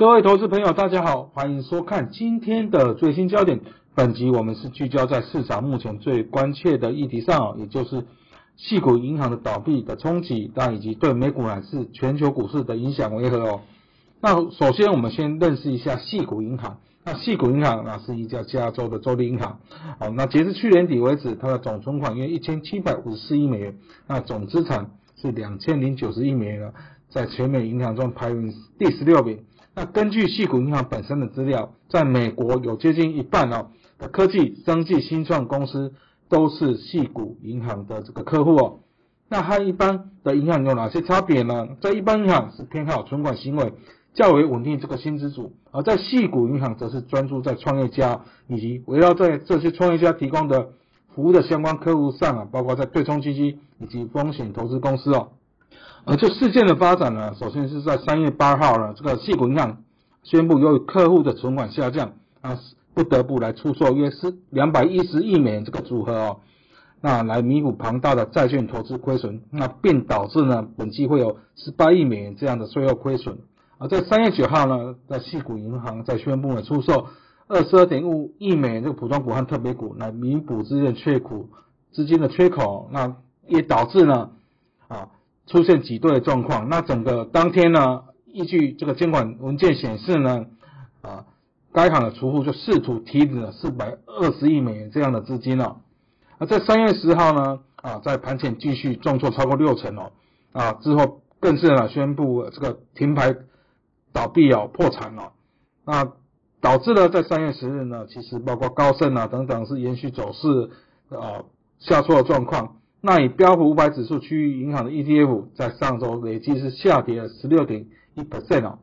各位投资朋友，大家好，欢迎收看今天的最新焦点。本集我们是聚焦在市场目前最关切的议题上，也就是系股银行的倒闭的冲击，那以及对美股乃至全球股市的影响为何哦？那首先我们先认识一下系股银行。那系股银行啊是一家加州的州立银行，好，那截至去年底为止，它的总存款约一千七百五十四亿美元，那总资产是两千零九十亿美元了，在全美银行中排名第十六名。那根据系股银行本身的资料，在美国有接近一半哦的科技、生技、新创公司都是系股银行的这个客户哦。那和一般的银行有哪些差别呢？在一般银行是偏好存款行为较为稳定这个新资主，而在系股银行则是专注在创业家以及围绕在这些创业家提供的服务的相关客户上啊，包括在对冲基金以及风险投资公司哦。而这事件的发展呢，首先是在三月八号呢，这个系股银行宣布由于客户的存款下降，啊，不得不来出售约是两百一十亿美元这个组合哦，那来弥补庞大的债券投资亏损，那并导致呢本期会有十八亿美元这样的税后亏损。而在三月九号呢，在系股银行在宣布了出售二十二点五亿美元这个普通股和特别股来弥补资金缺口资金的缺口，那也导致呢啊。出现挤兑的状况，那整个当天呢，依据这个监管文件显示呢，啊，该行的储户就试图提了四百二十亿美元这样的资金了。而在三月十号呢，啊，在盘前继续重挫超过六成哦，啊，之后更是呢宣布这个停牌倒闭哦，破产了。那导致了在三月十日呢，其实包括高盛啊等等是延续走势啊下挫的状况。那以标普五百指数区域银行的 ETF 在上周累计是下跌了十六点一 percent 哦。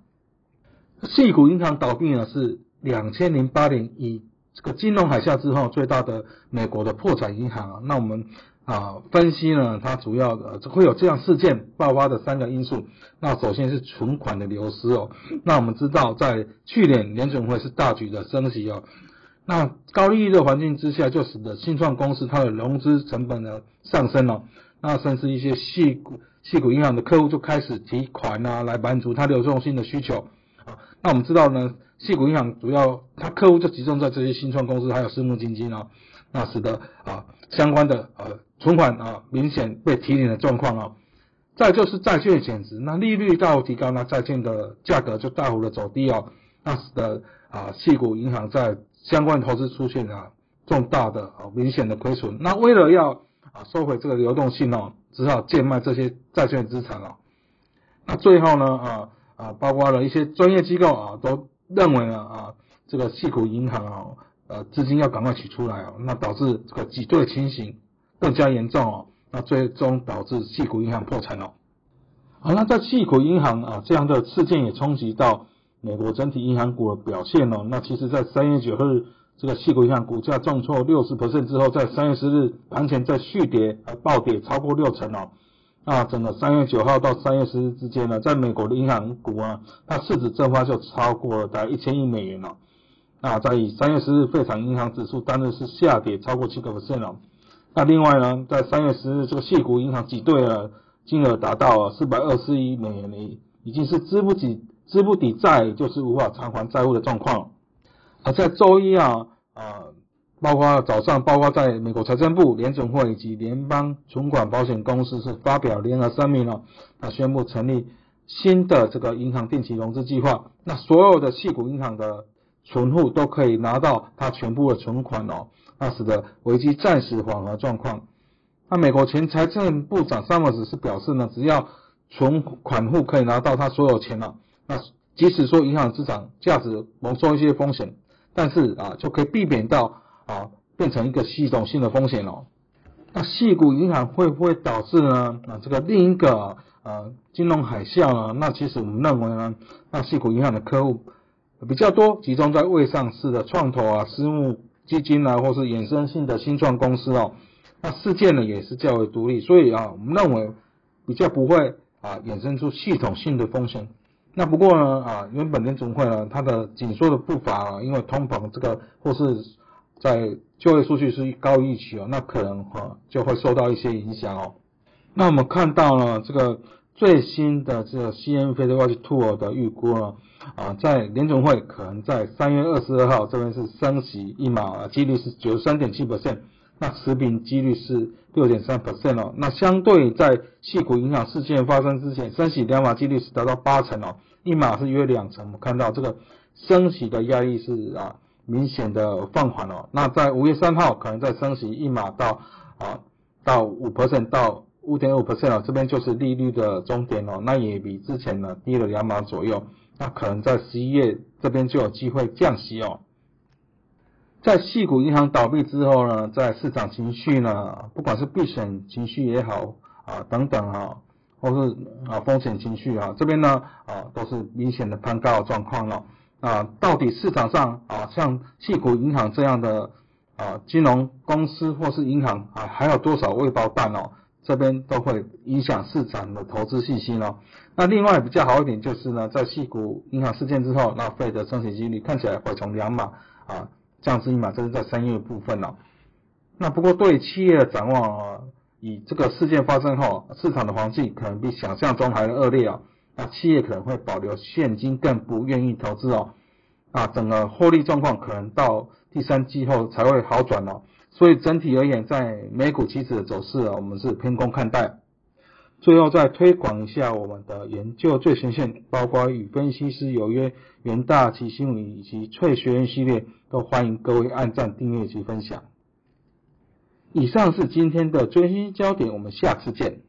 细股银行倒闭呢是两千零八年以这个金融海啸之后最大的美国的破产银行啊。那我们啊分析呢，它主要的会有这样事件爆发的三个因素。那首先是存款的流失哦。那我们知道在去年联准会是大举的升息哦。那高利率的环境之下，就使得新创公司它的融资成本呢上升了。那甚至一些细股细股银行的客户就开始提款啊，来满足它流动性的需求啊。那我们知道呢，细股银行主要它客户就集中在这些新创公司还有私募基金啊，那使得啊相关的呃存款啊明显被提领的状况啊。再就是债券减值，那利率大幅提高，那债券的价格就大幅的走低哦，那使得啊细股银行在相关投资出现啊重大的啊明显的亏损，那为了要啊收回这个流动性哦，只好贱卖这些债券资产哦。那最后呢啊啊包括了一些专业机构啊都认为呢啊这个细股银行啊呃资金要赶快取出来哦，那导致这个挤兑情形更加严重哦，那最终导致细股银行破产了。好，那在细股银行啊这样的事件也冲击到。美国整体银行股的表现哦，那其实，在三月九日这个细股银行股价重挫六十 percent 之后，在三月十日盘前再续跌，呃暴跌超过六成哦。那整个三月九号到三月十日之间呢，在美国的银行股啊，它市值蒸发就超过了大概一千亿美元了。那在三月十日费城银行指数单日是下跌超过七个 percent 哦。那另外呢，在三月十日这个细股银行挤兑了金额达到四百二十亿美元的，已经是支不起。资不抵债就是无法偿还债务的状况。而在周一啊啊，包括早上，包括在美国财政部、联总会以及联邦存款保险公司是发表联合声明了，啊，宣布成立新的这个银行定期融资计划。那所有的系股银行的存户都可以拿到它全部的存款哦，那使得危机暂时缓和状况。那美国前财政部长萨默斯是表示呢，只要存款户可以拿到他所有钱了。那即使说银行资产价值蒙受一些风险，但是啊就可以避免到啊变成一个系统性的风险哦。那细股银行会不会导致呢？啊这个另一个呃金融海啸呢？那其实我们认为呢，那细股银行的客户比较多，集中在未上市的创投啊、私募基金啊，或是衍生性的新创公司哦。那事件呢也是较为独立，所以啊我们认为比较不会啊衍生出系统性的风险。那不过呢，啊，原本联总会呢，它的紧缩的步伐啊，因为通膨这个或是在就业数据是高于预期哦，那可能哈就会受到一些影响哦。那我们看到了这个最新的这个 C N Fed Watch Tool 的预估呢，啊，在联总会可能在三月二十二号这边是升息一码，几率是九十三点七 percent，那持平几率是六点三 percent 哦。那相对在系股影响事件发生之前，升息两码几率是达到八成哦，一码是约两成。我们看到这个升息的压力是啊明显的放缓哦。那在五月三号可能再升息一码到啊到五 percent 到。五点五 percent 哦，这边就是利率的终点哦，那也比之前呢低了两码左右，那可能在十一月这边就有机会降息哦。在系股银行倒闭之后呢，在市场情绪呢，不管是避险情绪也好啊等等哈，或是啊风险情绪啊，这边呢啊都是明显的攀高的状况了啊。到底市场上啊像系股银行这样的啊金融公司或是银行啊，还有多少未爆弹哦？这边都会影响市场的投资信心哦。那另外比较好一点就是呢，在系股银行事件之后，那费的升息几率看起来会从两码啊降息嘛，这是在三月部分了。那不过对企业的展望啊，以这个事件发生后，市场的环境可能比想象中还恶劣啊。那企业可能会保留现金，更不愿意投资哦。啊，整个获利状况可能到第三季后才会好转哦。所以整体而言，在美股期指的走势啊，我们是偏空看待。最后再推广一下我们的研究最前线，包括与分析师有约、元大奇新闻以及翠学院系列，都欢迎各位按赞、订阅及分享。以上是今天的最新焦点，我们下次见。